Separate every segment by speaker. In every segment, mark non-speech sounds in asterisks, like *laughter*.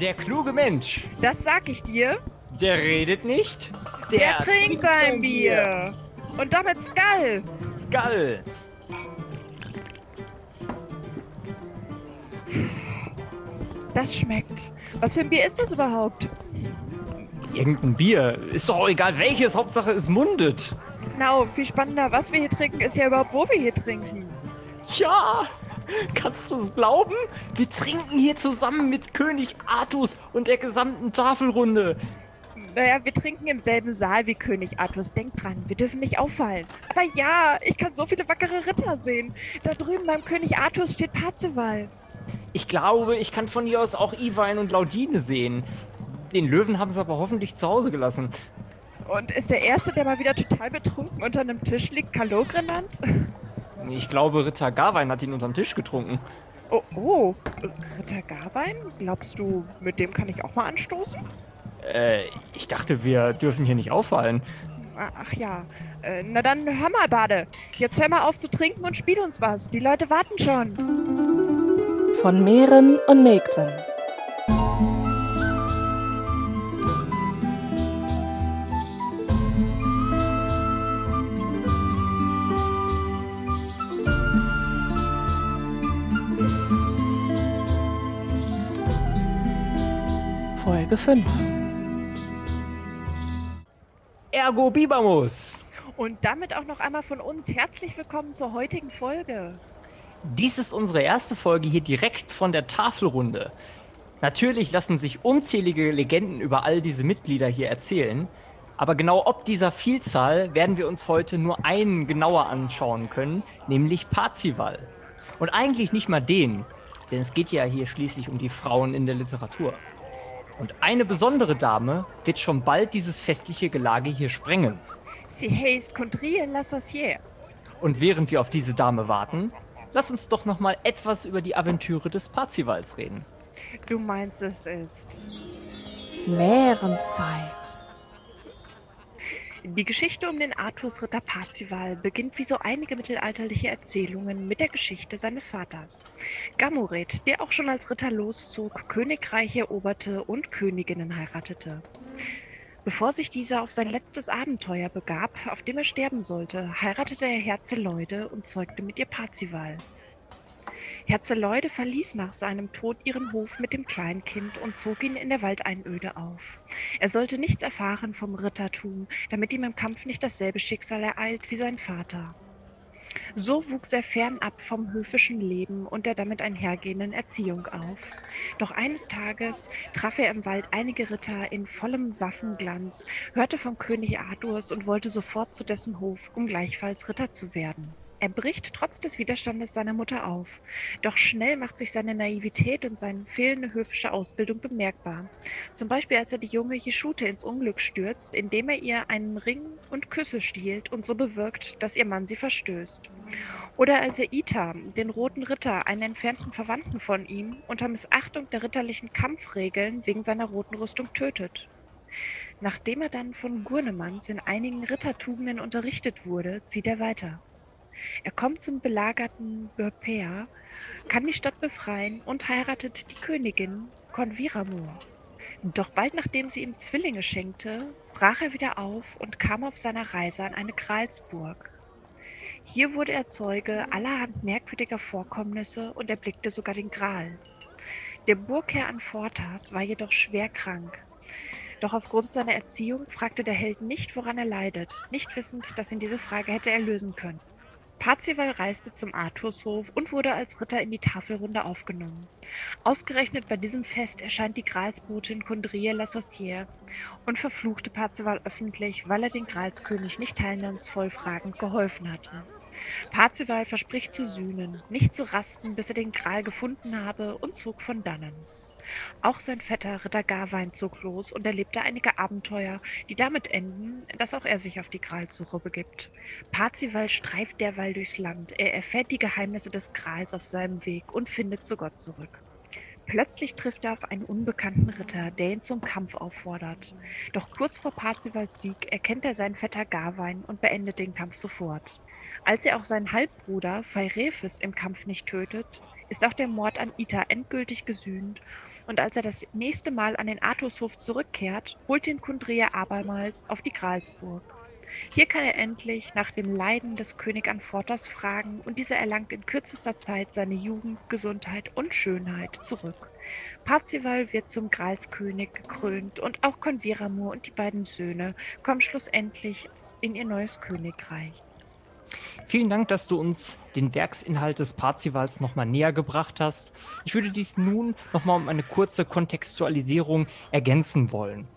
Speaker 1: Der kluge Mensch,
Speaker 2: Das sag ich dir.
Speaker 1: der redet nicht,
Speaker 2: Der, trinkt sein Bier. Und damit Skull.
Speaker 1: Skull.
Speaker 2: Das schmeckt. Was für ein Bier ist das überhaupt?
Speaker 1: Irgendein Bier. Ist doch auch egal welches, Hauptsache es mundet.
Speaker 2: Genau, viel spannender, was wir hier trinken, ist ja überhaupt, wo wir hier trinken.
Speaker 1: Ja, kannst du es glauben? Wir trinken hier zusammen mit König Artus und der gesamten Tafelrunde.
Speaker 2: Naja, wir trinken im selben Saal wie König Artus. Denk dran, wir dürfen nicht auffallen. Aber ja, ich kann so viele wackere Ritter sehen. Da drüben beim König Artus steht Parzival.
Speaker 1: Ich glaube, ich kann von hier aus auch Iwein und Laudine sehen. Den Löwen haben sie aber hoffentlich zu Hause gelassen.
Speaker 2: Und ist der Erste, der mal wieder total betrunken unter einem Tisch liegt, Kalog genannt?
Speaker 1: Ich glaube, Ritter Garwein hat ihn unterm Tisch getrunken.
Speaker 2: Oh, oh, Ritter Garwein? Glaubst du, mit dem kann ich auch mal anstoßen?
Speaker 1: Äh, ich dachte, wir dürfen hier nicht auffallen.
Speaker 2: Ach ja, äh, na dann hör mal, Bade. Jetzt hör mal auf zu trinken und spiel uns was. Die Leute warten schon.
Speaker 3: Von Meeren und Mägden. Folge 5.
Speaker 1: Ergo Bibamus.
Speaker 2: Und damit auch noch einmal von uns herzlich willkommen zur heutigen Folge.
Speaker 1: Dies ist unsere erste Folge hier direkt von der Tafelrunde. Natürlich lassen sich unzählige Legenden über all diese Mitglieder hier erzählen, aber genau ob dieser Vielzahl werden wir uns heute nur einen genauer anschauen können, nämlich Parzival. Und eigentlich nicht mal den, denn es geht ja hier schließlich um die Frauen in der Literatur. Und eine besondere Dame wird schon bald dieses festliche Gelage hier sprengen.
Speaker 2: Sie heißt Condrie la Saucière.
Speaker 1: Und während wir auf diese Dame warten, lass uns doch noch mal etwas über die Aventüre des Parzivals reden.
Speaker 2: Du meinst, es ist.
Speaker 3: Mährenzeit.
Speaker 2: Die Geschichte um den Artusritter Parzival beginnt wie so einige mittelalterliche Erzählungen mit der Geschichte seines Vaters. Gamoret, der auch schon als Ritter loszog, Königreiche eroberte und Königinnen heiratete. Bevor sich dieser auf sein letztes Abenteuer begab, auf dem er sterben sollte, heiratete er Herzeleude und zeugte mit ihr Parzival. Herzeleude verließ nach seinem Tod ihren Hof mit dem Kleinkind und zog ihn in der Waldeinöde auf. Er sollte nichts erfahren vom Rittertum, damit ihm im Kampf nicht dasselbe Schicksal ereilt wie sein Vater. So wuchs er fernab vom höfischen Leben und der damit einhergehenden Erziehung auf. Doch eines Tages traf er im Wald einige Ritter in vollem Waffenglanz, hörte vom König Arthurs und wollte sofort zu dessen Hof, um gleichfalls Ritter zu werden. Er bricht trotz des Widerstandes seiner Mutter auf. Doch schnell macht sich seine Naivität und seine fehlende höfische Ausbildung bemerkbar. Zum Beispiel, als er die junge Jeschute ins Unglück stürzt, indem er ihr einen Ring und Küsse stiehlt und so bewirkt, dass ihr Mann sie verstößt. Oder als er Ita, den roten Ritter, einen entfernten Verwandten von ihm, unter Missachtung der ritterlichen Kampfregeln wegen seiner roten Rüstung tötet. Nachdem er dann von Gurnemanns in einigen Rittertugenden unterrichtet wurde, zieht er weiter. Er kommt zum belagerten Burpea, kann die Stadt befreien und heiratet die Königin Conviramur. Doch bald nachdem sie ihm Zwillinge schenkte, brach er wieder auf und kam auf seiner Reise an eine Gralsburg. Hier wurde er Zeuge allerhand merkwürdiger Vorkommnisse und erblickte sogar den Gral. Der Burgherr Anfortas war jedoch schwer krank. Doch aufgrund seiner Erziehung fragte der Held nicht, woran er leidet, nicht wissend, dass ihn diese Frage hätte erlösen können. Parzival reiste zum Arturshof und wurde als Ritter in die Tafelrunde aufgenommen. Ausgerechnet bei diesem Fest erscheint die Gralsbotin Condrie la Saucière und verfluchte Parzival öffentlich, weil er den Gralskönig nicht teilnahmsvoll fragend geholfen hatte. Parzival verspricht zu sühnen, nicht zu rasten, bis er den Gral gefunden habe und zog von dannen. Auch sein Vetter Ritter Garwein zog los und erlebte einige Abenteuer, die damit enden, dass auch er sich auf die Gralsuche begibt. Parzival streift derweil durchs Land. Er erfährt die Geheimnisse des Grals auf seinem Weg und findet zu Gott zurück. Plötzlich trifft er auf einen unbekannten Ritter, der ihn zum Kampf auffordert. Doch kurz vor Parzivals Sieg erkennt er seinen Vetter Garwein und beendet den Kampf sofort. Als er auch seinen Halbbruder Phairephes im Kampf nicht tötet, ist auch der Mord an Ita endgültig gesühnt Und als er das nächste Mal an den Artushof zurückkehrt, holt ihn Kundria abermals auf die Gralsburg. Hier kann er endlich nach dem Leiden des König Anfortas fragen und dieser erlangt in kürzester Zeit seine Jugend, Gesundheit und Schönheit zurück. Parzival wird zum Gralskönig gekrönt und auch Converamur und die beiden Söhne kommen schlussendlich in ihr neues Königreich.
Speaker 1: Vielen Dank, dass du uns den Werksinhalt des Parzivals nochmal näher gebracht hast. Ich würde dies nun nochmal um eine kurze Kontextualisierung ergänzen wollen.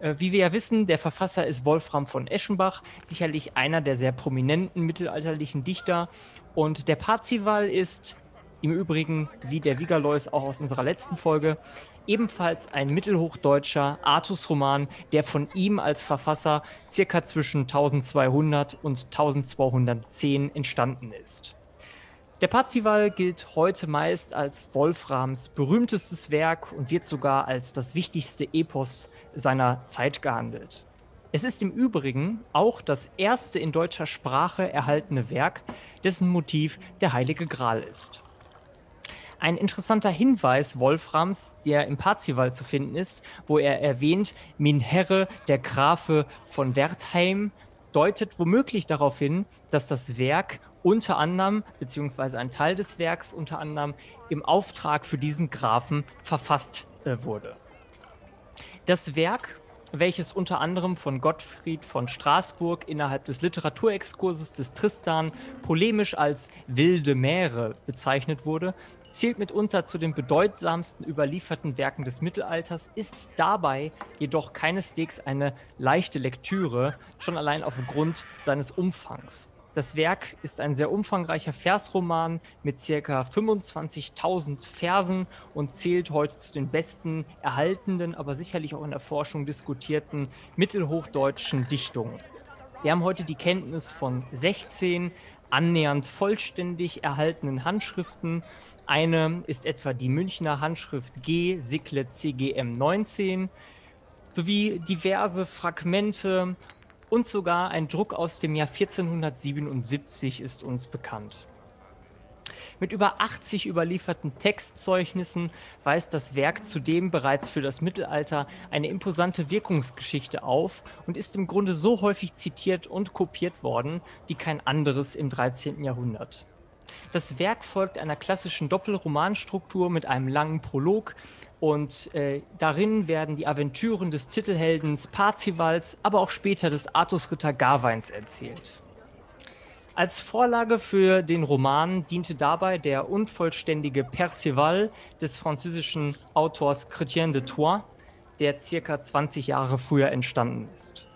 Speaker 1: Äh, wie wir ja wissen, der Verfasser ist Wolfram von Eschenbach, sicherlich einer der sehr prominenten mittelalterlichen Dichter. Und der Parzival ist im Übrigen, wie der Vigalois auch aus unserer letzten Folge, ebenfalls ein mittelhochdeutscher Artus-Roman, der von ihm als Verfasser circa zwischen 1200 und 1210 entstanden ist. Der Parzival gilt heute meist als Wolframs berühmtestes Werk und wird sogar als das wichtigste Epos seiner Zeit gehandelt. Es ist im Übrigen auch das erste in deutscher Sprache erhaltene Werk, dessen Motiv der Heilige Gral ist. Ein interessanter Hinweis Wolframs, der im Parzival zu finden ist, wo er erwähnt, Min Herre, der Grafe von Wertheim, deutet womöglich darauf hin, dass das Werk unter anderem, beziehungsweise ein Teil des Werks unter anderem, im Auftrag für diesen Grafen verfasst äh, wurde. Das Werk, welches unter anderem von Gottfried von Straßburg innerhalb des Literaturexkurses des Tristan polemisch als wilde Meere bezeichnet wurde, zählt mitunter zu den bedeutsamsten überlieferten Werken des Mittelalters, ist dabei jedoch keineswegs eine leichte Lektüre, schon allein aufgrund seines Umfangs. Das Werk ist ein sehr umfangreicher Versroman mit ca. 25.000 Versen und zählt heute zu den besten erhaltenen, aber sicherlich auch in der Forschung diskutierten mittelhochdeutschen Dichtungen. Wir haben heute die Kenntnis von 16 annähernd vollständig erhaltenen Handschriften. Eine ist etwa die Münchner Handschrift G, Sickle CGM 19, sowie diverse Fragmente und sogar ein Druck aus dem Jahr 1477 ist uns bekannt. Mit über 80 überlieferten Textzeugnissen weist das Werk zudem bereits für das Mittelalter eine imposante Wirkungsgeschichte auf und ist im Grunde so häufig zitiert und kopiert worden wie kein anderes im 13. Jahrhundert. Das Werk folgt einer klassischen Doppelromanstruktur mit einem langen Prolog, und äh, darin werden die Aventüren des Titelheldens Parzivals, aber auch später des Artusritter Garweins erzählt. Als Vorlage für den Roman diente dabei der unvollständige Perceval des französischen Autors Chrétien de Troyes, der circa 20 Jahre früher entstanden ist.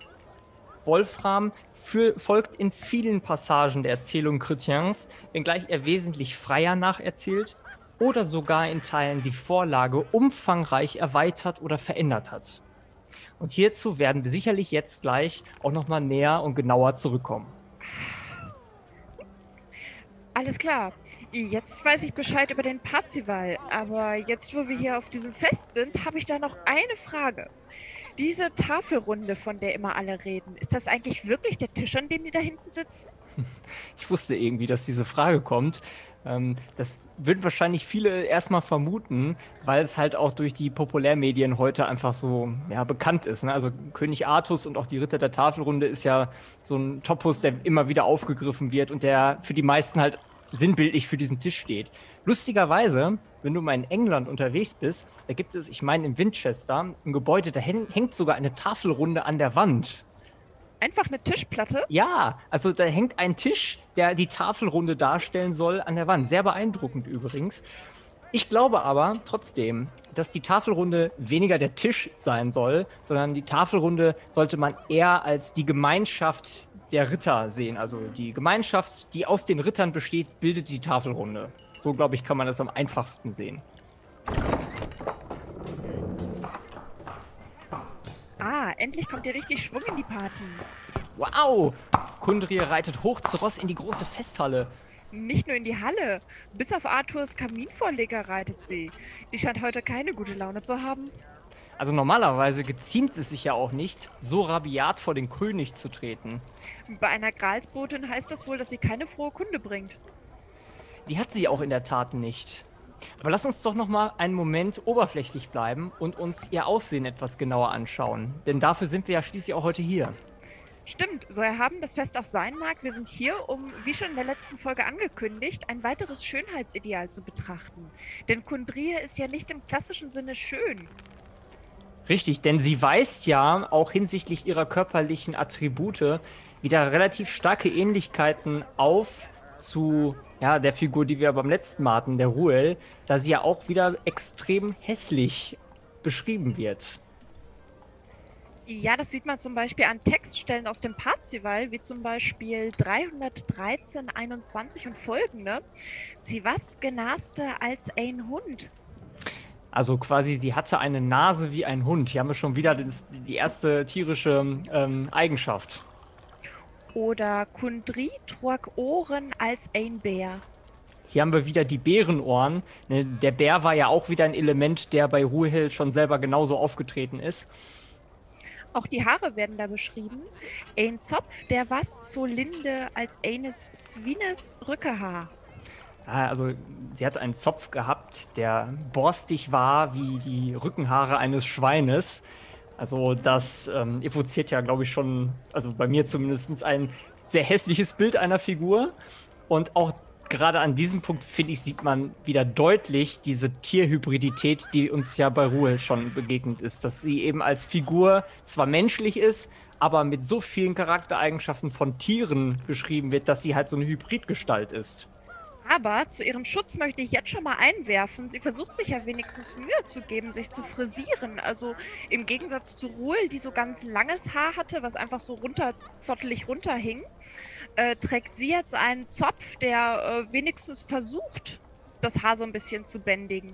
Speaker 1: Wolfram für, folgt in vielen Passagen der Erzählung Chrétiens, wenngleich er wesentlich freier nacherzählt oder sogar in Teilen die Vorlage umfangreich erweitert oder verändert hat. Und hierzu werden wir sicherlich jetzt gleich auch nochmal näher und genauer zurückkommen.
Speaker 2: Alles klar. Jetzt weiß ich Bescheid über den Parzival, aber jetzt, wo wir hier auf diesem Fest sind, habe ich da noch eine Frage. Diese Tafelrunde, von der immer alle reden, ist das eigentlich wirklich der Tisch, an dem die da hinten sitzen?
Speaker 1: Ich wusste irgendwie, dass diese Frage kommt. Ähm, das würden wahrscheinlich viele erstmal vermuten, weil es halt auch durch die Populärmedien heute einfach so ja, bekannt ist. Ne? Also König Artus und auch die Ritter der Tafelrunde ist ja so ein Topos, der immer wieder aufgegriffen wird und der für die meisten halt sinnbildlich für diesen Tisch steht. Lustigerweise, wenn du mal in England unterwegs bist, da gibt es, ich meine in Winchester, ein Gebäude, da hängt sogar eine Tafelrunde an der Wand.
Speaker 2: Einfach eine Tischplatte?
Speaker 1: Ja, also da hängt ein Tisch, der die Tafelrunde darstellen soll, an der Wand. Sehr beeindruckend übrigens. Ich glaube aber trotzdem, dass die Tafelrunde weniger der Tisch sein soll, sondern die Tafelrunde sollte man eher als die Gemeinschaft der Ritter sehen. Also die Gemeinschaft, die aus den Rittern besteht, bildet die Tafelrunde. So, glaube ich, kann man das am einfachsten sehen.
Speaker 2: Ah, endlich kommt hier richtig Schwung in die Party.
Speaker 1: Wow! Kundrir reitet hoch zu Ross in die große Festhalle.
Speaker 2: Nicht nur in die Halle. Bis auf Arthurs Kaminvorleger reitet sie. Die scheint heute keine gute Laune zu haben.
Speaker 1: Also normalerweise geziemt es sich ja auch nicht, so rabiat vor den König zu treten.
Speaker 2: Bei einer Gralsbotin heißt das wohl, dass sie keine frohe Kunde bringt.
Speaker 1: Die hat sie auch in der Tat nicht. Aber lass uns doch noch mal einen Moment oberflächlich bleiben und uns ihr Aussehen etwas genauer anschauen. Denn dafür sind wir ja schließlich auch heute hier.
Speaker 2: Stimmt, so erhaben das Fest auch sein mag, wir sind hier, um, wie schon in der letzten Folge angekündigt, ein weiteres Schönheitsideal zu betrachten. Denn Kundrie ist ja nicht im klassischen Sinne schön.
Speaker 1: Richtig, denn sie weist ja auch hinsichtlich ihrer körperlichen Attribute wieder relativ starke Ähnlichkeiten auf zu ja, der Figur, die wir beim letzten Mal hatten, der Ruel, da sie ja auch wieder extrem hässlich beschrieben wird.
Speaker 2: Ja, das sieht man zum Beispiel an Textstellen aus dem Parzival, wie zum Beispiel 313, 21 und folgende. Sie was genaste als ein Hund.
Speaker 1: Also quasi, sie hatte eine Nase wie ein Hund. Hier haben wir schon wieder das, die erste tierische ähm, Eigenschaft.
Speaker 2: Oder Kundri trug Ohren als ein Bär.
Speaker 1: Hier haben wir wieder die Bärenohren. Ne, der Bär war ja auch wieder ein Element, der bei Ruhel schon selber genauso aufgetreten ist.
Speaker 2: Auch die Haare werden da beschrieben. Ein Zopf, der was so linde als eines Swines Rückehaar.
Speaker 1: Ah, also sie hat einen Zopf gehabt, der borstig war wie die Rückenhaare eines Schweines. Also das ähm, evoziert ja, glaube ich, schon, also bei mir zumindest ein sehr hässliches Bild einer Figur. Und auch gerade an diesem Punkt, finde ich, sieht man wieder deutlich diese Tierhybridität, die uns ja bei Ruhe schon begegnet ist. Dass sie eben als Figur zwar menschlich ist, aber mit so vielen Charaktereigenschaften von Tieren beschrieben wird, dass sie halt so eine Hybridgestalt ist.
Speaker 2: Aber zu ihrem Schutz möchte ich jetzt schon mal einwerfen, sie versucht sich ja wenigstens Mühe zu geben, sich zu frisieren. Also im Gegensatz zu Ruhl, die so ganz langes Haar hatte, was einfach so runter, zottelig runterhing, äh, trägt sie jetzt einen Zopf, der äh, wenigstens versucht, das Haar so ein bisschen zu bändigen.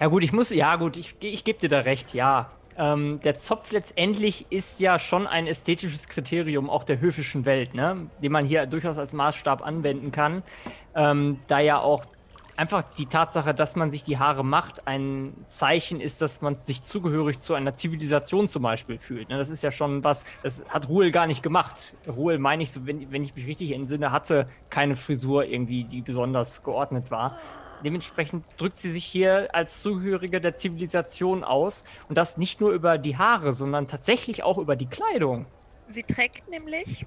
Speaker 1: Ja gut, ich muss, ja gut, ich, ich gebe dir da recht, ja. Ähm, der Zopf letztendlich ist ja schon ein ästhetisches Kriterium auch der höfischen Welt, ne? den man hier durchaus als Maßstab anwenden kann, ähm, da ja auch einfach die Tatsache, dass man sich die Haare macht, ein Zeichen ist, dass man sich zugehörig zu einer Zivilisation zum Beispiel fühlt. Ne? Das ist ja schon was, das hat Ruhl gar nicht gemacht. Ruhl, meine ich, so, wenn, wenn ich mich richtig entsinne, hatte keine Frisur irgendwie, die besonders geordnet war. Dementsprechend drückt sie sich hier als Zugehörige der Zivilisation aus und das nicht nur über die Haare, sondern tatsächlich auch über die Kleidung.
Speaker 2: Sie trägt nämlich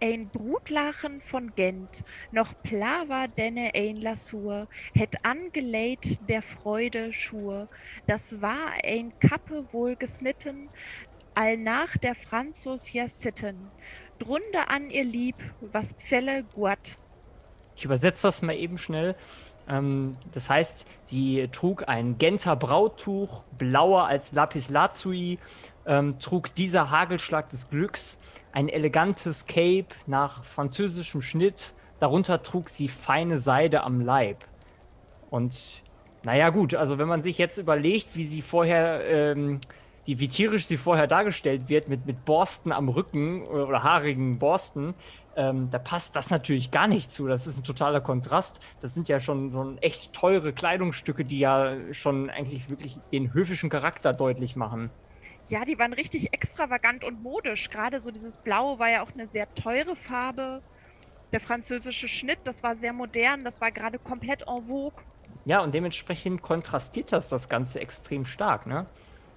Speaker 2: ein Brutlachen von Gent, noch plava denne ein Lasur, het angeleit der Freude Schur, das war ein Kappe wohl gesnitten, all nach der Franzos ja sitten, drunde an ihr Lieb, was Pfelle guat.
Speaker 1: Ich übersetze das mal eben schnell. Ähm, das heißt, sie trug ein Genter Brauttuch, blauer als Lapis Lazuli, ähm, trug dieser Hagelschlag des Glücks, ein elegantes Cape nach französischem Schnitt. Darunter trug sie feine Seide am Leib. Und naja, gut, also wenn man sich jetzt überlegt, wie sie vorher, ähm, wie, wie tierisch sie vorher dargestellt wird, mit, mit Borsten am Rücken oder haarigen Borsten, ähm, da passt das natürlich gar nicht zu. Das ist ein totaler Kontrast. Das sind ja schon, schon echt teure Kleidungsstücke, die ja schon eigentlich wirklich den höfischen Charakter deutlich machen.
Speaker 2: Ja, die waren richtig extravagant und modisch. Gerade so dieses Blau war ja auch eine sehr teure Farbe. Der französische Schnitt, das war sehr modern, das war gerade komplett en vogue.
Speaker 1: Ja, und dementsprechend kontrastiert das das Ganze extrem stark, ne?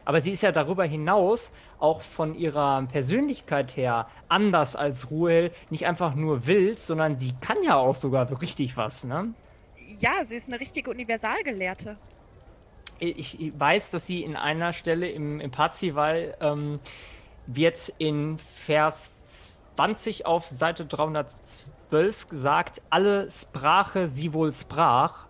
Speaker 1: Aber sie ist ja darüber hinaus auch von ihrer Persönlichkeit her anders als Ruel. Nicht einfach nur wild, sondern sie kann ja auch sogar richtig was, ne?
Speaker 2: Ja, sie ist eine richtige Universalgelehrte
Speaker 1: ich weiß, dass sie in einer Stelle im, im Parzival ähm, wird in Vers 20 auf Seite 312 gesagt, alle Sprache sie wohl sprach.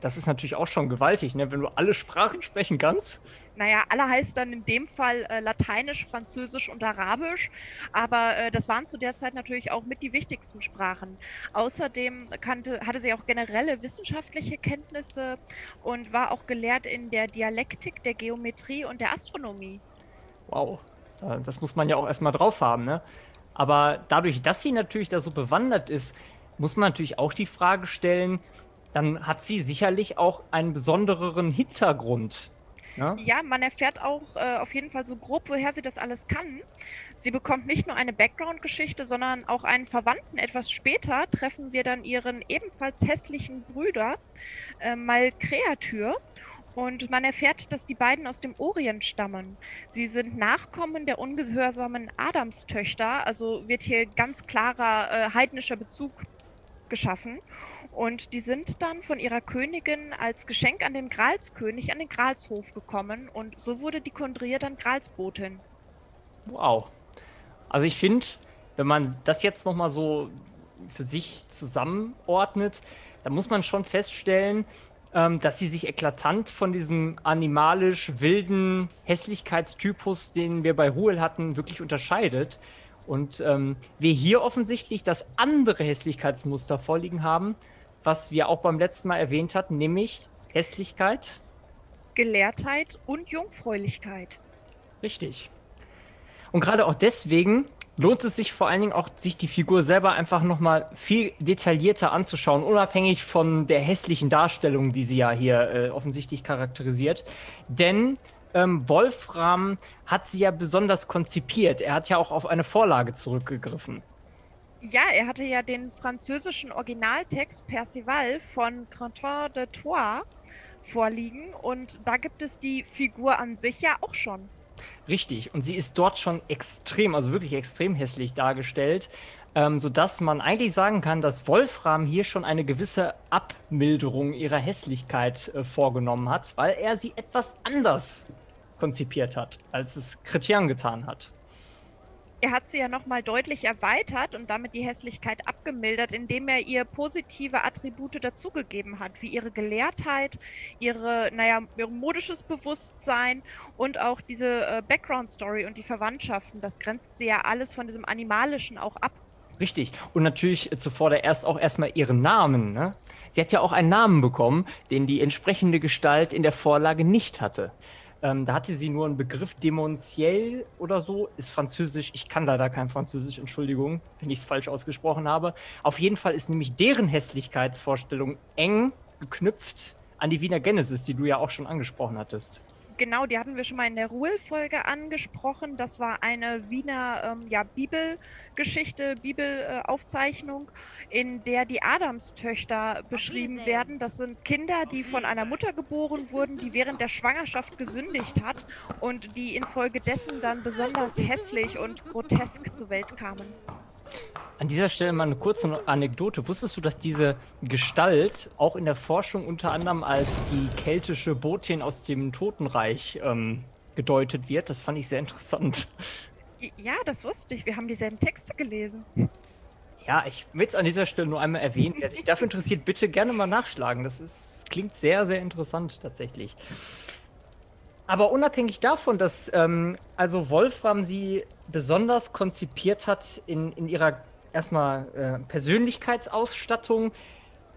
Speaker 1: Das ist natürlich auch schon gewaltig, ne? wenn du alle Sprachen sprechen kannst.
Speaker 2: Naja, alle heißt dann in dem Fall äh, Lateinisch, Französisch und Arabisch, aber äh, das waren zu der Zeit natürlich auch mit die wichtigsten Sprachen. Außerdem kannte, hatte sie auch generelle wissenschaftliche Kenntnisse und war auch gelehrt in der Dialektik, der Geometrie und der Astronomie.
Speaker 1: Wow, das muss man ja auch erstmal drauf haben, ne? Aber dadurch, dass sie natürlich da so bewandert ist, muss man natürlich auch die Frage stellen, dann hat sie sicherlich auch einen besondereren Hintergrund Ja,
Speaker 2: Ja, man erfährt auch äh, auf jeden Fall so grob, woher sie das alles kann. Sie bekommt nicht nur eine Background-Geschichte, sondern auch einen Verwandten. Etwas später treffen wir dann ihren ebenfalls hässlichen Brüder, äh, Malkreatür. Und man erfährt, dass die beiden aus dem Orient stammen. Sie sind Nachkommen der ungehörsamen Adamstöchter, also wird hier ganz klarer äh, heidnischer Bezug geschaffen. Und die sind dann von ihrer Königin als Geschenk an den Gralskönig an den Gralshof gekommen. Und so wurde die Kondrie dann Gralsbotin.
Speaker 1: wow. Also ich finde, wenn man das jetzt nochmal so für sich zusammenordnet, dann muss man schon feststellen, ähm, dass sie sich eklatant von diesem animalisch wilden Hässlichkeitstypus, den wir bei Ruhl hatten, wirklich unterscheidet. Und ähm, wir hier offensichtlich das andere Hässlichkeitsmuster vorliegen haben, was wir auch beim letzten Mal erwähnt hatten, nämlich Hässlichkeit.
Speaker 2: Gelehrtheit und Jungfräulichkeit.
Speaker 1: Richtig. Und gerade auch deswegen lohnt es sich vor allen Dingen auch, sich die Figur selber einfach nochmal viel detaillierter anzuschauen, unabhängig von der hässlichen Darstellung, die sie ja hier äh, offensichtlich charakterisiert. Denn ähm, Wolfram hat sie ja besonders konzipiert. Er hat ja auch auf eine Vorlage zurückgegriffen.
Speaker 2: Ja, er hatte ja den französischen Originaltext Perceval von Quentin de Troyes vorliegen und da gibt es die Figur an sich ja auch schon.
Speaker 1: Richtig. Und sie ist dort schon extrem, also wirklich extrem hässlich dargestellt, ähm, sodass man eigentlich sagen kann, dass Wolfram hier schon eine gewisse Abmilderung ihrer Hässlichkeit äh, vorgenommen hat, weil er sie etwas anders konzipiert hat, als es Chrétien getan hat.
Speaker 2: Er hat sie ja nochmal deutlich erweitert und damit die Hässlichkeit abgemildert, indem er ihr positive Attribute dazugegeben hat, wie ihre Gelehrtheit, ihre, naja, ihr modisches Bewusstsein und auch diese äh, Background-Story und die Verwandtschaften. Das grenzt sie ja alles von diesem Animalischen auch ab.
Speaker 1: Richtig. Und natürlich zuvor erst auch erstmal ihren Namen. Ne? Sie hat ja auch einen Namen bekommen, den die entsprechende Gestalt in der Vorlage nicht hatte. Ähm, da hatte sie nur einen Begriff Demontiel oder so, ist französisch. Ich kann leider kein Französisch, Entschuldigung, wenn ich es falsch ausgesprochen habe. Auf jeden Fall ist nämlich deren Hässlichkeitsvorstellung eng geknüpft an die Wiener Genesis, die du ja auch schon angesprochen hattest.
Speaker 2: Genau, die hatten wir schon mal in der Ruhl-Folge angesprochen. Das war eine Wiener ähm, ja, Bibelgeschichte, Bibelaufzeichnung, in der die Adamstöchter beschrieben werden. Das sind Kinder, die von einer Mutter geboren wurden, die während der Schwangerschaft gesündigt hat und die infolgedessen dann besonders hässlich und grotesk zur Welt kamen.
Speaker 1: An dieser Stelle mal eine kurze Anekdote. Wusstest du, dass diese Gestalt auch in der Forschung unter anderem als die keltische Botin aus dem Totenreich ähm, gedeutet wird? Das fand ich sehr interessant.
Speaker 2: Ja, das wusste ich. Wir haben dieselben Texte gelesen.
Speaker 1: Ja, ich will es an dieser Stelle nur einmal erwähnen. Wer sich dafür interessiert, bitte gerne mal nachschlagen. Das ist, klingt sehr, sehr interessant tatsächlich. Aber unabhängig davon, dass ähm, also Wolfram sie besonders konzipiert hat in, in ihrer erstmal äh, Persönlichkeitsausstattung,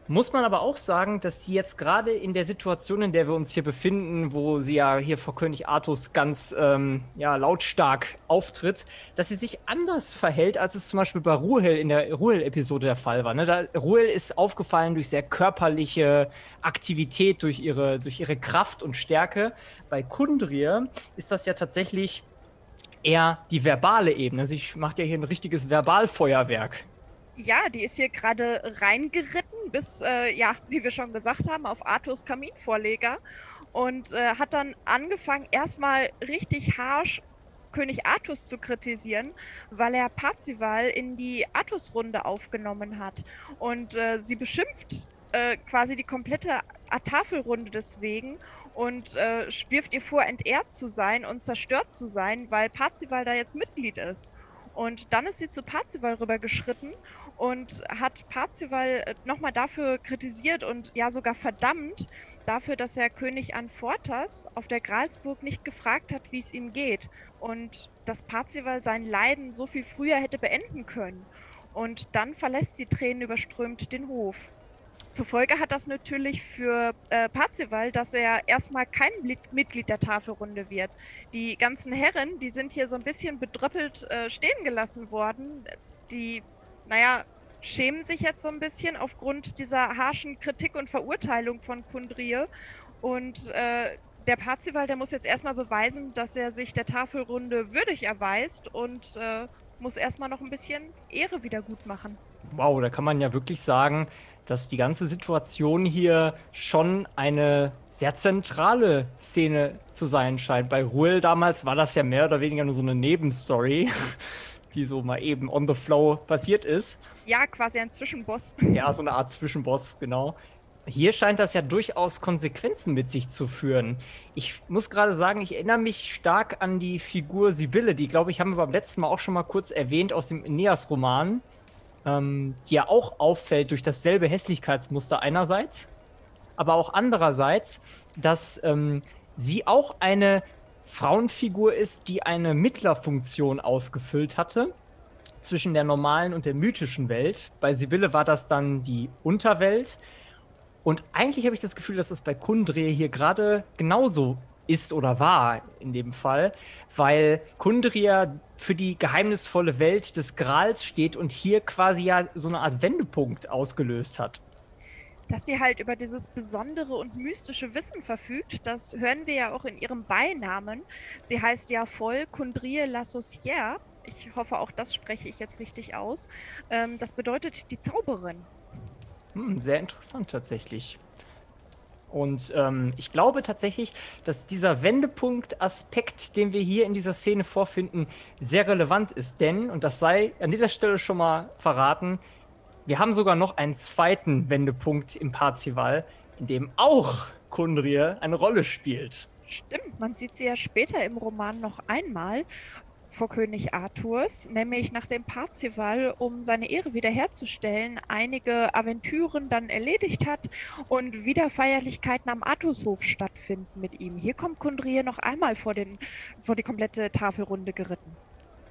Speaker 1: muss man aber auch sagen, dass sie jetzt gerade in der Situation, in der wir uns hier befinden, wo sie ja hier vor König Artus ganz ähm, ja, lautstark auftritt, dass sie sich anders verhält, als es zum Beispiel bei Ruhel in der Ruhel-Episode der Fall war. Ne? Da, Ruhel ist aufgefallen durch sehr körperliche Aktivität, durch ihre, durch ihre Kraft und Stärke. Bei Kundrir ist das ja tatsächlich eher die verbale Ebene. Sie macht ja hier ein richtiges Verbalfeuerwerk.
Speaker 2: Ja, die ist hier gerade reingeritten, bis, äh, ja, wie wir schon gesagt haben, auf Arthurs Kaminvorleger und äh, hat dann angefangen, erstmal richtig harsch König Artus zu kritisieren, weil er Parzival in die Artus-Runde aufgenommen hat. Und äh, sie beschimpft äh, quasi die komplette Tafelrunde deswegen und äh, wirft ihr vor, entehrt zu sein und zerstört zu sein, weil Parzival da jetzt Mitglied ist. Und dann ist sie zu Parzival rübergeschritten und hat Parzival nochmal dafür kritisiert und ja sogar verdammt, dafür, dass er König Anfortas auf der Gralsburg nicht gefragt hat, wie es ihm geht. Und dass Parzival sein Leiden so viel früher hätte beenden können. Und dann verlässt sie Tränen überströmt den Hof. Zur Folge hat das natürlich für äh, Parzival, dass er erstmal kein Mitglied der Tafelrunde wird. Die ganzen Herren, die sind hier so ein bisschen bedröppelt äh, stehen gelassen worden. Die, naja, schämen sich jetzt so ein bisschen aufgrund dieser harschen Kritik und Verurteilung von Kundrie. Und äh, der Parzival, der muss jetzt erstmal beweisen, dass er sich der Tafelrunde würdig erweist und äh, muss erstmal noch ein bisschen Ehre wieder gut machen.
Speaker 1: Wow, da kann man ja wirklich sagen, dass die ganze Situation hier schon eine sehr zentrale Szene zu sein scheint. Bei Ruel damals war das ja mehr oder weniger nur so eine Nebenstory, *laughs* die so mal eben on the flow passiert ist.
Speaker 2: Ja, quasi ein Zwischenboss.
Speaker 1: Ja, so eine Art Zwischenboss, genau. Hier scheint das ja durchaus Konsequenzen mit sich zu führen. Ich muss gerade sagen, ich erinnere mich stark an die Figur Sibylle, die, glaube ich, haben wir beim letzten Mal auch schon mal kurz erwähnt aus dem Aeneas-Roman, ähm, die ja auch auffällt durch dasselbe Hässlichkeitsmuster einerseits, aber auch andererseits, dass ähm, sie auch eine Frauenfigur ist, die eine Mittlerfunktion ausgefüllt hatte zwischen der normalen und der mythischen Welt. Bei Sibylle war das dann die Unterwelt. Und eigentlich habe ich das Gefühl, dass es bei Kundre hier gerade genauso ist oder war in dem Fall, weil Kundria für die geheimnisvolle Welt des Grals steht und hier quasi ja so eine Art Wendepunkt ausgelöst hat.
Speaker 2: Dass sie halt über dieses besondere und mystische Wissen verfügt, das hören wir ja auch in ihrem Beinamen. Sie heißt ja voll Kundrie la Saucière. Ich hoffe, auch das spreche ich jetzt richtig aus. Ähm, das bedeutet die Zauberin.
Speaker 1: Hm, sehr interessant tatsächlich. Und ähm, ich glaube tatsächlich, dass dieser Wendepunkt-Aspekt, den wir hier in dieser Szene vorfinden, sehr relevant ist. Denn, und das sei an dieser Stelle schon mal verraten, wir haben sogar noch einen zweiten Wendepunkt im Parzival, in dem auch Kundrie eine Rolle spielt.
Speaker 2: Stimmt, man sieht sie ja später im Roman noch einmal vor König Arthurs, nämlich nachdem Parzival, um seine Ehre wiederherzustellen, einige Aventüren dann erledigt hat und wieder Feierlichkeiten am Arturshof stattfinden mit ihm. Hier kommt Kundrie noch einmal vor, den, vor die komplette Tafelrunde geritten.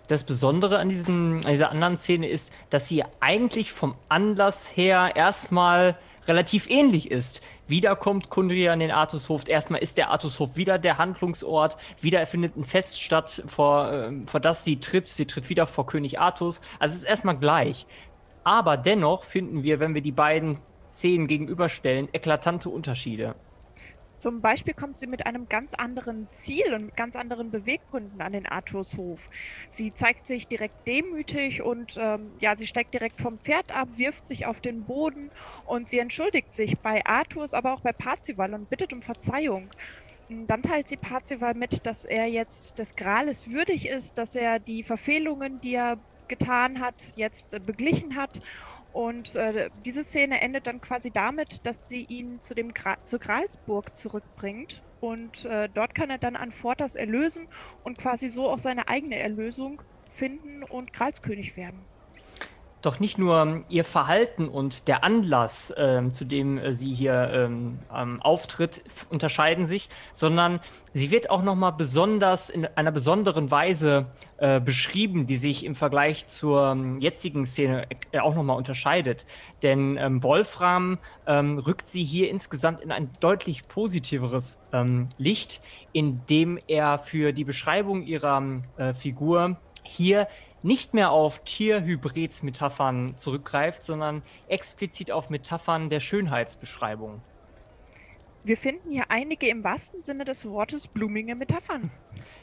Speaker 1: Das Besondere an, diesen, an dieser anderen Szene ist, dass sie eigentlich vom Anlass her erstmal relativ ähnlich ist. Wieder kommt Kundria an den Artushof. Erstmal ist der Artushof wieder der Handlungsort. Wieder findet ein Fest statt, vor, äh, vor das sie tritt. Sie tritt wieder vor König Artus. Also es ist erstmal gleich. Aber dennoch finden wir, wenn wir die beiden Szenen gegenüberstellen, eklatante Unterschiede.
Speaker 2: Zum Beispiel kommt sie mit einem ganz anderen Ziel und ganz anderen Beweggründen an den Arturshof. Sie zeigt sich direkt demütig und ähm, ja, sie steigt direkt vom Pferd ab, wirft sich auf den Boden und sie entschuldigt sich bei Arthurs, aber auch bei Parzival und bittet um Verzeihung. Dann teilt sie Parzival mit, dass er jetzt des Grales würdig ist, dass er die Verfehlungen, die er getan hat, jetzt äh, beglichen hat und äh, diese Szene endet dann quasi damit, dass sie ihn zu dem Gra zur Gralsburg zurückbringt. Und äh, dort kann er dann an Fortas erlösen und quasi so auch seine eigene Erlösung finden und Gralskönig werden.
Speaker 1: Doch nicht nur ihr Verhalten und der Anlass, äh, zu dem äh, sie hier ähm, auftritt, unterscheiden sich, sondern sie wird auch nochmal besonders in einer besonderen Weise äh, beschrieben, die sich im Vergleich zur ähm, jetzigen Szene äh, auch nochmal unterscheidet. Denn ähm, Wolfram ähm, rückt sie hier insgesamt in ein deutlich positiveres ähm, Licht, indem er für die Beschreibung ihrer äh, Figur hier nicht mehr auf Tierhybrids-Metaphern zurückgreift, sondern explizit auf Metaphern der Schönheitsbeschreibung.
Speaker 2: Wir finden hier einige im wahrsten Sinne des Wortes blumige Metaphern.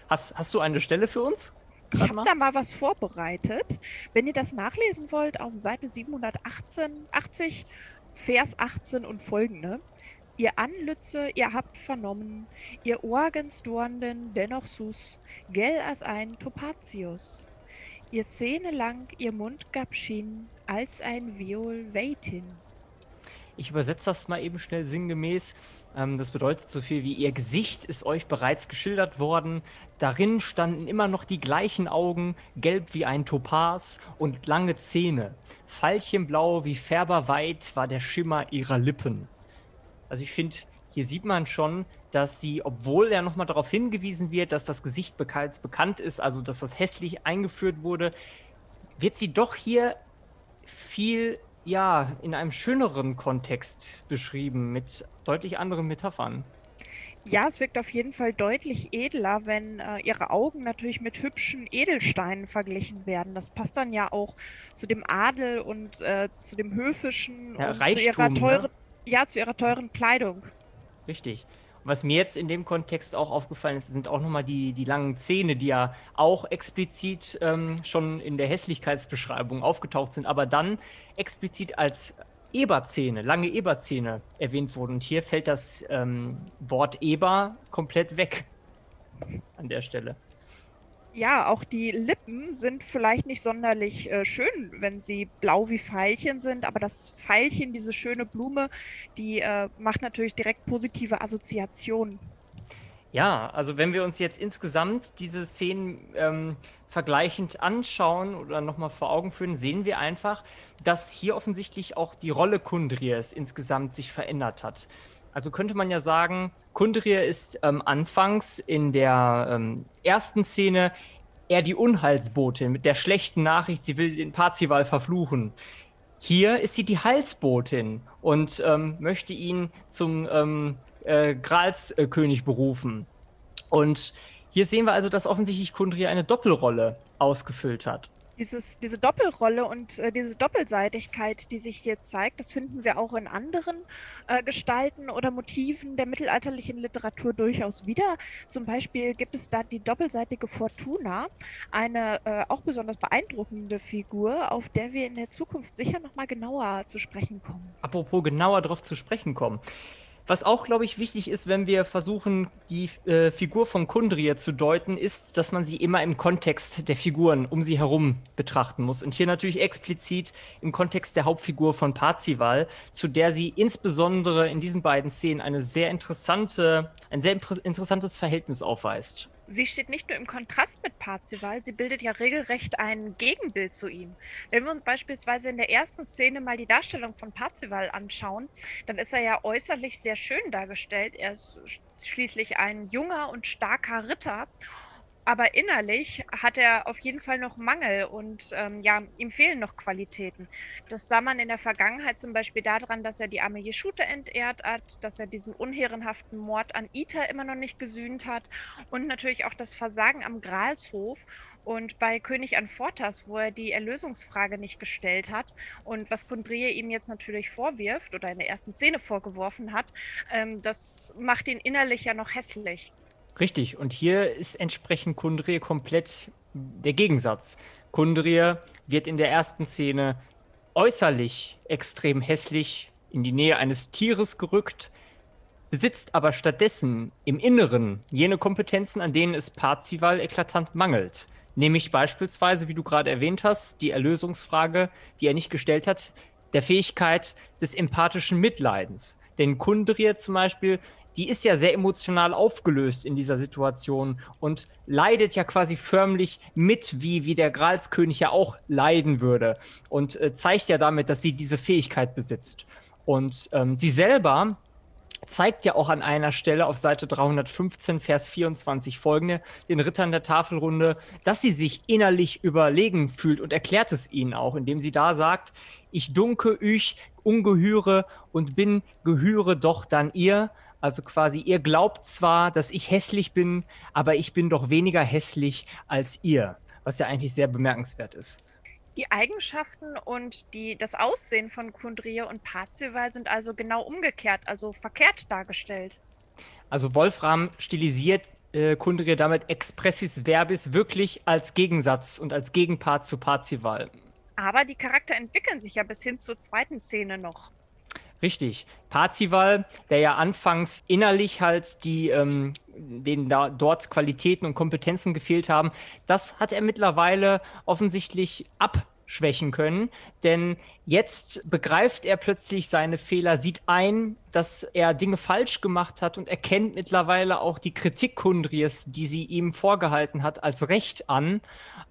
Speaker 1: Hast, hast du eine Stelle für uns?
Speaker 2: Ich habe da mal was vorbereitet. Wenn ihr das nachlesen wollt, auf Seite 718, 80, Vers 18 und folgende. Ihr Anlütze, ihr habt vernommen, ihr Orgensdornden dennoch sus, gell als ein Topatius. Ihr Zähne lang, ihr Mund gab Schien, als ein Viol Weitin.
Speaker 1: Ich übersetze das mal eben schnell sinngemäß. Ähm, das bedeutet so viel wie ihr Gesicht ist euch bereits geschildert worden. Darin standen immer noch die gleichen Augen, gelb wie ein Topaz und lange Zähne. Veilchenblau wie färberweit war der Schimmer ihrer Lippen. Also ich finde, hier sieht man schon, dass sie, obwohl ja nochmal darauf hingewiesen wird, dass das Gesicht bekannt ist, also dass das hässlich eingeführt wurde, wird sie doch hier viel, ja, in einem schöneren Kontext beschrieben, mit deutlich anderen Metaphern.
Speaker 2: Ja, es wirkt auf jeden Fall deutlich edler, wenn äh, ihre Augen natürlich mit hübschen Edelsteinen verglichen werden. Das passt dann ja auch zu dem Adel und äh, zu dem höfischen
Speaker 1: ja,
Speaker 2: und
Speaker 1: Reichtum,
Speaker 2: zu ihrer teuren,
Speaker 1: ne?
Speaker 2: ja, zu ihrer teuren Kleidung.
Speaker 1: Richtig. Was mir jetzt in dem Kontext auch aufgefallen ist, sind auch nochmal die, die langen Zähne, die ja auch explizit ähm, schon in der Hässlichkeitsbeschreibung aufgetaucht sind, aber dann explizit als Eberzähne, lange Eberzähne erwähnt wurden. Und hier fällt das ähm, Wort Eber komplett weg an der Stelle.
Speaker 2: Ja, auch die Lippen sind vielleicht nicht sonderlich äh, schön, wenn sie blau wie Veilchen sind, aber das Veilchen, diese schöne Blume, die äh, macht natürlich direkt positive Assoziationen.
Speaker 1: Ja, also wenn wir uns jetzt insgesamt diese Szenen ähm, vergleichend anschauen oder nochmal vor Augen führen, sehen wir einfach, dass hier offensichtlich auch die Rolle Kundries insgesamt sich verändert hat. Also könnte man ja sagen, Kundrir ist ähm, anfangs in der ähm, ersten Szene eher die Unheilsbotin mit der schlechten Nachricht, sie will den Parzival verfluchen. Hier ist sie die Heilsbotin und ähm, möchte ihn zum ähm, äh, Gralskönig berufen. Und hier sehen wir also, dass offensichtlich Kundria eine Doppelrolle ausgefüllt hat
Speaker 2: dieses, diese Doppelrolle und äh, diese Doppelseitigkeit, die sich hier zeigt, das finden wir auch in anderen äh, Gestalten oder Motiven der mittelalterlichen Literatur durchaus wieder. Zum Beispiel gibt es da die doppelseitige Fortuna, eine äh, auch besonders beeindruckende Figur, auf der wir in der Zukunft sicher nochmal genauer zu sprechen kommen.
Speaker 1: Apropos genauer darauf zu sprechen kommen. Was auch, glaube ich, wichtig ist, wenn wir versuchen, die äh, Figur von Kundria zu deuten, ist, dass man sie immer im Kontext der Figuren um sie herum betrachten muss. Und hier natürlich explizit im Kontext der Hauptfigur von Parzival, zu der sie insbesondere in diesen beiden Szenen eine sehr interessante, ein sehr interessantes Verhältnis aufweist
Speaker 2: sie steht nicht nur im Kontrast mit Parzival, sie bildet ja regelrecht ein Gegenbild zu ihm. Wenn wir uns beispielsweise in der ersten Szene mal die Darstellung von Parzival anschauen, dann ist er ja äußerlich sehr schön dargestellt. Er ist schließlich ein junger und starker Ritter aber innerlich hat er auf jeden Fall noch Mangel und ähm, ja, ihm fehlen noch Qualitäten. Das sah man in der Vergangenheit zum Beispiel daran, dass er die arme Jeschute entehrt hat, dass er diesen unehrenhaften Mord an Ita immer noch nicht gesühnt hat und natürlich auch das Versagen am Gralshof und bei König Anfortas, wo er die Erlösungsfrage nicht gestellt hat und was Kundrie ihm jetzt natürlich vorwirft oder in der ersten Szene vorgeworfen hat, ähm, das macht ihn innerlich ja noch hässlich.
Speaker 1: Richtig, und hier ist entsprechend Kundrie komplett der Gegensatz. Kundrie wird in der ersten Szene äußerlich extrem hässlich in die Nähe eines Tieres gerückt, besitzt aber stattdessen im Inneren jene Kompetenzen, an denen es Parzival eklatant mangelt. Nämlich beispielsweise, wie du gerade erwähnt hast, die Erlösungsfrage, die er nicht gestellt hat, der Fähigkeit des empathischen Mitleidens. Denn Kundria zum Beispiel die ist ja sehr emotional aufgelöst in dieser Situation und leidet ja quasi förmlich mit, wie, wie der Gralskönig ja auch leiden würde und äh, zeigt ja damit, dass sie diese Fähigkeit besitzt. Und ähm, sie selber zeigt ja auch an einer Stelle auf Seite 315, Vers 24 folgende, den Rittern der Tafelrunde, dass sie sich innerlich überlegen fühlt und erklärt es ihnen auch, indem sie da sagt, ich dunke euch Ungehüre und bin Gehüre doch dann ihr, also quasi, ihr glaubt zwar, dass ich hässlich bin, aber ich bin doch weniger hässlich als ihr, was ja eigentlich sehr bemerkenswert ist.
Speaker 2: Die Eigenschaften und die, das Aussehen von Kundria und Parzival sind also genau umgekehrt, also verkehrt dargestellt.
Speaker 1: Also Wolfram stilisiert äh, Kundria damit expressis verbis wirklich als Gegensatz und als Gegenpart zu Parzival.
Speaker 2: Aber die Charakter entwickeln sich ja bis hin zur zweiten Szene noch.
Speaker 1: Richtig. Parzival, der ja anfangs innerlich halt die, ähm, denen da dort Qualitäten und Kompetenzen gefehlt haben, das hat er mittlerweile offensichtlich abschwächen können, denn jetzt begreift er plötzlich seine Fehler, sieht ein, dass er Dinge falsch gemacht hat und erkennt mittlerweile auch die Kritik Kundries, die sie ihm vorgehalten hat, als Recht an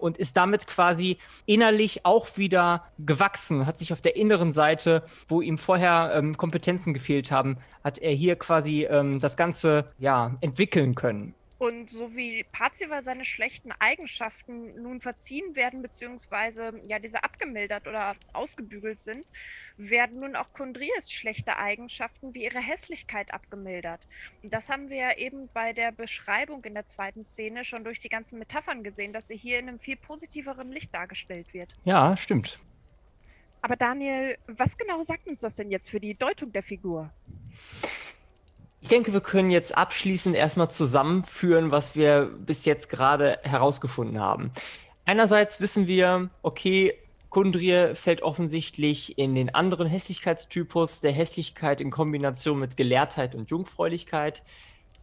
Speaker 1: und ist damit quasi innerlich auch wieder gewachsen, hat sich auf der inneren Seite, wo ihm vorher ähm, Kompetenzen gefehlt haben, hat er hier quasi ähm, das Ganze ja entwickeln können.
Speaker 2: Und so wie Parzival seine schlechten Eigenschaften nun verziehen werden, beziehungsweise ja diese abgemildert oder ausgebügelt sind, werden nun auch Kondries schlechte Eigenschaften wie ihre Hässlichkeit abgemildert. Und das haben wir ja eben bei der Beschreibung in der zweiten Szene schon durch die ganzen Metaphern gesehen, dass sie hier in einem viel positiveren Licht dargestellt wird.
Speaker 1: Ja, stimmt.
Speaker 2: Aber Daniel, was genau sagt uns das denn jetzt für die Deutung der Figur?
Speaker 1: Ich denke, wir können jetzt abschließend erstmal zusammenführen, was wir bis jetzt gerade herausgefunden haben. Einerseits wissen wir, okay, Kundrie fällt offensichtlich in den anderen Hässlichkeitstypus der Hässlichkeit in Kombination mit Gelehrtheit und Jungfräulichkeit.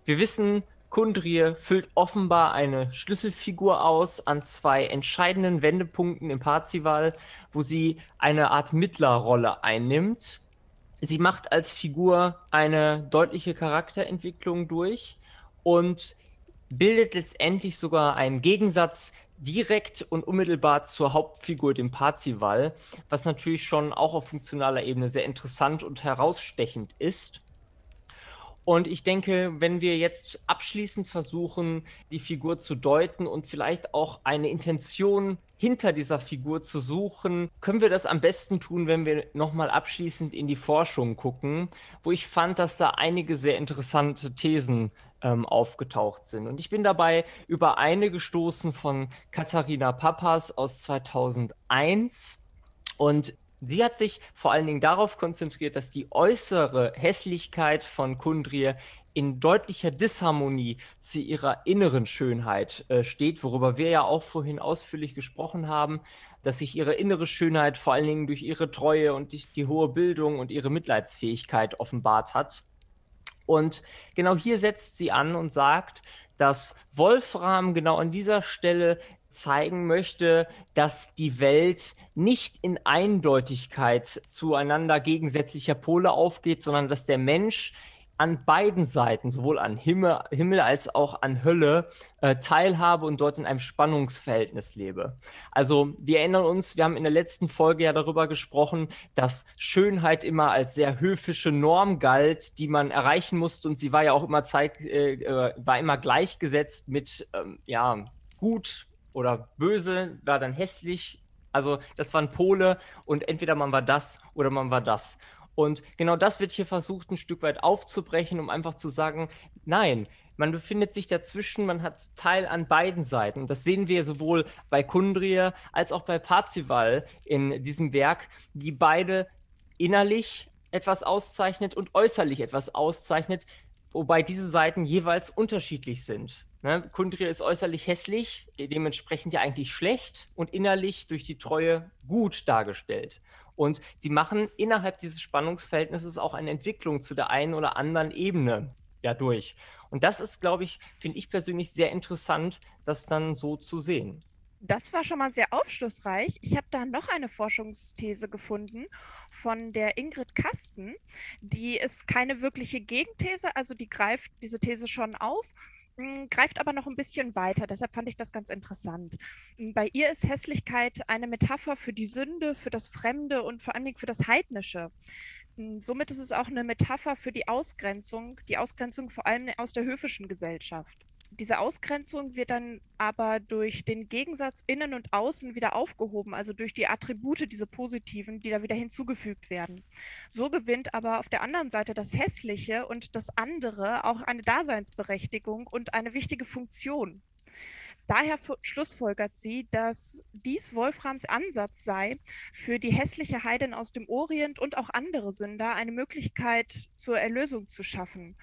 Speaker 1: Wir wissen, Kundrie füllt offenbar eine Schlüsselfigur aus an zwei entscheidenden Wendepunkten im Parzival, wo sie eine Art Mittlerrolle einnimmt. Sie macht als Figur eine deutliche Charakterentwicklung durch und bildet letztendlich sogar einen Gegensatz direkt und unmittelbar zur Hauptfigur, dem Parzival, was natürlich schon auch auf funktionaler Ebene sehr interessant und herausstechend ist. Und ich denke, wenn wir jetzt abschließend versuchen, die Figur zu deuten und vielleicht auch eine Intention hinter dieser Figur zu suchen, können wir das am besten tun, wenn wir nochmal abschließend in die Forschung gucken, wo ich fand, dass da einige sehr interessante Thesen ähm, aufgetaucht sind. Und ich bin dabei über eine gestoßen von Katharina Pappas aus 2001. Und Sie hat sich vor allen Dingen darauf konzentriert, dass die äußere Hässlichkeit von Kundrie in deutlicher Disharmonie zu ihrer inneren Schönheit äh, steht, worüber wir ja auch vorhin ausführlich gesprochen haben, dass sich ihre innere Schönheit vor allen Dingen durch ihre Treue und die, die hohe Bildung und ihre Mitleidsfähigkeit offenbart hat. Und genau hier setzt sie an und sagt, dass Wolfram genau an dieser Stelle zeigen möchte, dass die Welt nicht in Eindeutigkeit zueinander gegensätzlicher Pole aufgeht, sondern dass der Mensch an beiden Seiten, sowohl an Himmel, Himmel als auch an Hölle, äh, teilhabe und dort in einem Spannungsverhältnis lebe. Also wir erinnern uns, wir haben in der letzten Folge ja darüber gesprochen, dass Schönheit immer als sehr höfische Norm galt, die man erreichen musste und sie war ja auch immer Zeit, äh, äh war immer gleichgesetzt mit ähm, ja gut oder böse war dann hässlich. Also das waren Pole und entweder man war das oder man war das. Und genau das wird hier versucht, ein Stück weit aufzubrechen, um einfach zu sagen, nein, man befindet sich dazwischen, man hat Teil an beiden Seiten. Das sehen wir sowohl bei Kundria als auch bei Parzival in diesem Werk, die beide innerlich etwas auszeichnet und äußerlich etwas auszeichnet, wobei diese Seiten jeweils unterschiedlich sind. Ne? Kundria ist äußerlich hässlich, dementsprechend ja eigentlich schlecht und innerlich durch die Treue gut dargestellt. Und sie machen innerhalb dieses Spannungsverhältnisses auch eine Entwicklung zu der einen oder anderen Ebene ja durch. Und das ist, glaube ich, finde ich persönlich sehr interessant, das dann so zu sehen.
Speaker 2: Das war schon mal sehr aufschlussreich. Ich habe da noch eine Forschungsthese gefunden von der Ingrid Kasten. Die ist keine wirkliche Gegenthese, also die greift diese These schon auf, greift aber noch ein bisschen weiter. Deshalb fand ich das ganz interessant. Hm, bei ihr ist Hässlichkeit eine Metapher für die Sünde, für das Fremde und vor allen Dingen für das Heidnische. Hm, somit ist es auch eine Metapher für die Ausgrenzung, die Ausgrenzung vor allem aus der höfischen Gesellschaft diese Ausgrenzung wird dann aber durch den Gegensatz innen und außen wieder aufgehoben, also durch die Attribute, diese positiven, die da wieder hinzugefügt werden. So gewinnt aber auf der anderen Seite das Hässliche und das andere auch eine Daseinsberechtigung und eine wichtige Funktion. Daher schlussfolgert sie, dass dies Wolframs Ansatz sei, für die hässliche Heidin aus dem Orient und auch andere Sünder eine Möglichkeit zur Erlösung zu schaffen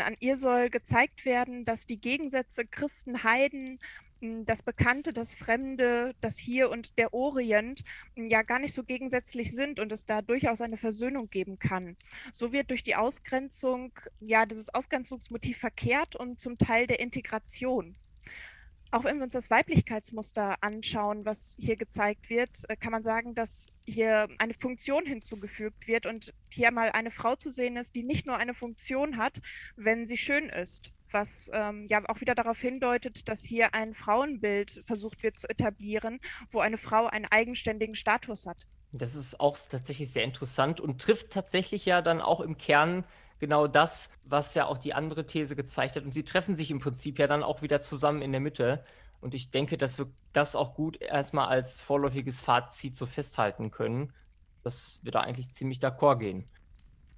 Speaker 2: an ihr soll gezeigt werden, dass die Gegensätze Christen, Heiden, das Bekannte, das Fremde, das Hier und der Orient ja gar nicht so gegensätzlich sind und es da durchaus eine Versöhnung geben kann. So wird durch die Ausgrenzung ja dieses Ausgrenzungsmotiv verkehrt und zum Teil der Integration auch wenn wir uns das Weiblichkeitsmuster anschauen, was hier gezeigt wird, äh, kann man sagen, dass hier eine Funktion hinzugefügt wird und hier mal eine Frau zu sehen ist, die nicht nur eine Funktion hat, wenn sie schön ist, was ähm, ja auch wieder darauf hindeutet, dass hier ein Frauenbild versucht wird zu etablieren, wo eine Frau einen eigenständigen Status hat.
Speaker 1: Das ist auch tatsächlich sehr interessant und trifft tatsächlich ja dann auch im Kern genau das, was ja auch die andere These gezeigt hat. Und sie treffen sich im Prinzip ja dann auch wieder zusammen in der Mitte. Und ich denke, dass wir das auch gut erstmal als vorläufiges Fazit so festhalten können, dass wir da eigentlich ziemlich d'accord gehen.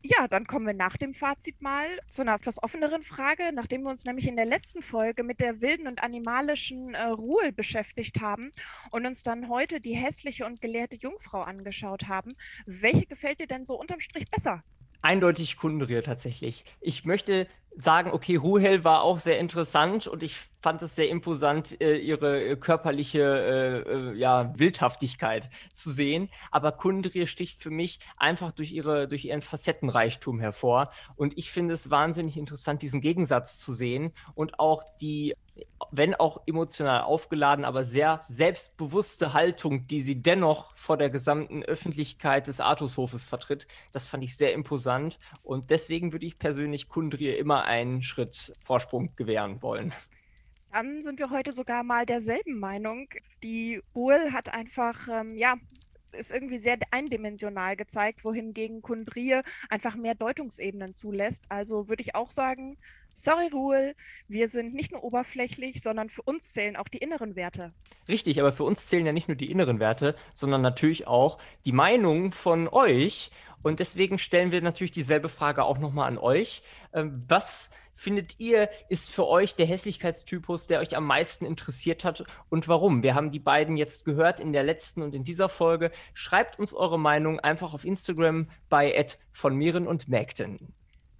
Speaker 2: Ja, dann kommen wir nach dem Fazit mal zu einer etwas offeneren Frage, nachdem wir uns nämlich in der letzten Folge mit der wilden und animalischen äh, Ruhe beschäftigt haben und uns dann heute die hässliche und gelehrte Jungfrau angeschaut haben. Welche gefällt dir denn so unterm Strich besser?
Speaker 1: Eindeutig Kundrier tatsächlich. Ich möchte sagen, okay, Ruhel war auch sehr interessant und ich fand es sehr imposant, äh, ihre äh, körperliche äh, äh, ja, Wildhaftigkeit zu sehen. Aber Kundrier sticht für mich einfach durch, ihre, durch ihren Facettenreichtum hervor. Und ich finde es wahnsinnig interessant, diesen Gegensatz zu sehen und auch die wenn auch emotional aufgeladen, aber sehr selbstbewusste Haltung, die sie dennoch vor der gesamten Öffentlichkeit des Artushofes vertritt, das fand ich sehr imposant. Und deswegen würde ich persönlich Kundrier immer einen Schritt Vorsprung gewähren wollen.
Speaker 2: Dann sind wir heute sogar mal derselben Meinung. Die Uhl hat einfach, ähm, ja, ist irgendwie sehr eindimensional gezeigt, wohingegen Kundrie einfach mehr Deutungsebenen zulässt. Also würde ich auch sagen, sorry Ruhl, wir sind nicht nur oberflächlich, sondern für uns zählen auch die inneren Werte.
Speaker 1: Richtig, aber für uns zählen ja nicht nur die inneren Werte, sondern natürlich auch die Meinung von euch. Und deswegen stellen wir natürlich dieselbe Frage auch nochmal an euch. Ähm, was findet ihr, ist für euch der Hässlichkeitstypus, der euch am meisten interessiert hat und warum? Wir haben die beiden jetzt gehört in der letzten und in dieser Folge. Schreibt uns eure Meinung einfach auf Instagram bei von Miren und Mägden.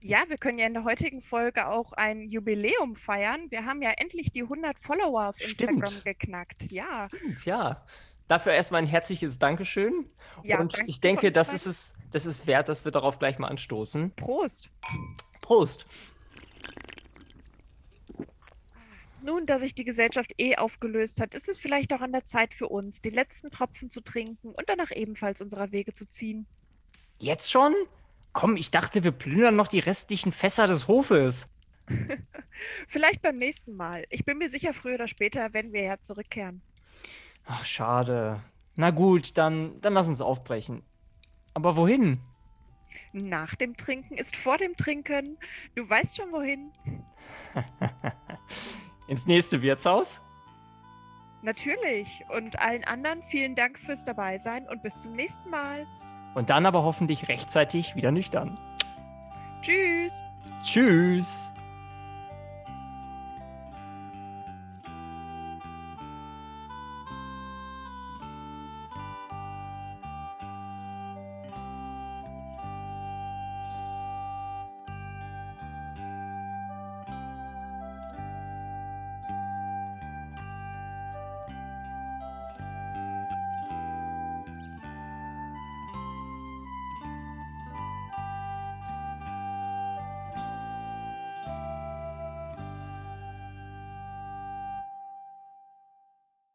Speaker 2: Ja, wir können ja in der heutigen Folge auch ein Jubiläum feiern. Wir haben ja endlich die 100 Follower auf Instagram Stimmt. geknackt. Ja.
Speaker 1: Stimmt, ja. Dafür erstmal ein herzliches Dankeschön. Ja, und ich denke, das ist es, das ist wert, dass wir darauf gleich mal anstoßen.
Speaker 2: Prost.
Speaker 1: Prost.
Speaker 2: Nun, da sich die Gesellschaft eh aufgelöst hat, ist es vielleicht auch an der Zeit für uns, den letzten Tropfen zu trinken und danach ebenfalls unserer Wege zu ziehen.
Speaker 1: Jetzt schon? Komm, ich dachte, wir plündern noch die restlichen Fässer des Hofes. *laughs*
Speaker 2: vielleicht beim nächsten Mal. Ich bin mir sicher, früher oder später werden wir ja zurückkehren.
Speaker 1: Ach, schade. Na gut, dann, dann lass uns aufbrechen. Aber wohin?
Speaker 2: Nach dem Trinken ist vor dem Trinken. Du weißt schon wohin. *laughs*
Speaker 1: Ins nächste Wirtshaus?
Speaker 2: Natürlich. Und allen anderen vielen Dank fürs Dabeisein und bis zum nächsten Mal.
Speaker 1: Und dann aber hoffentlich rechtzeitig wieder nüchtern.
Speaker 2: Tschüss.
Speaker 1: Tschüss.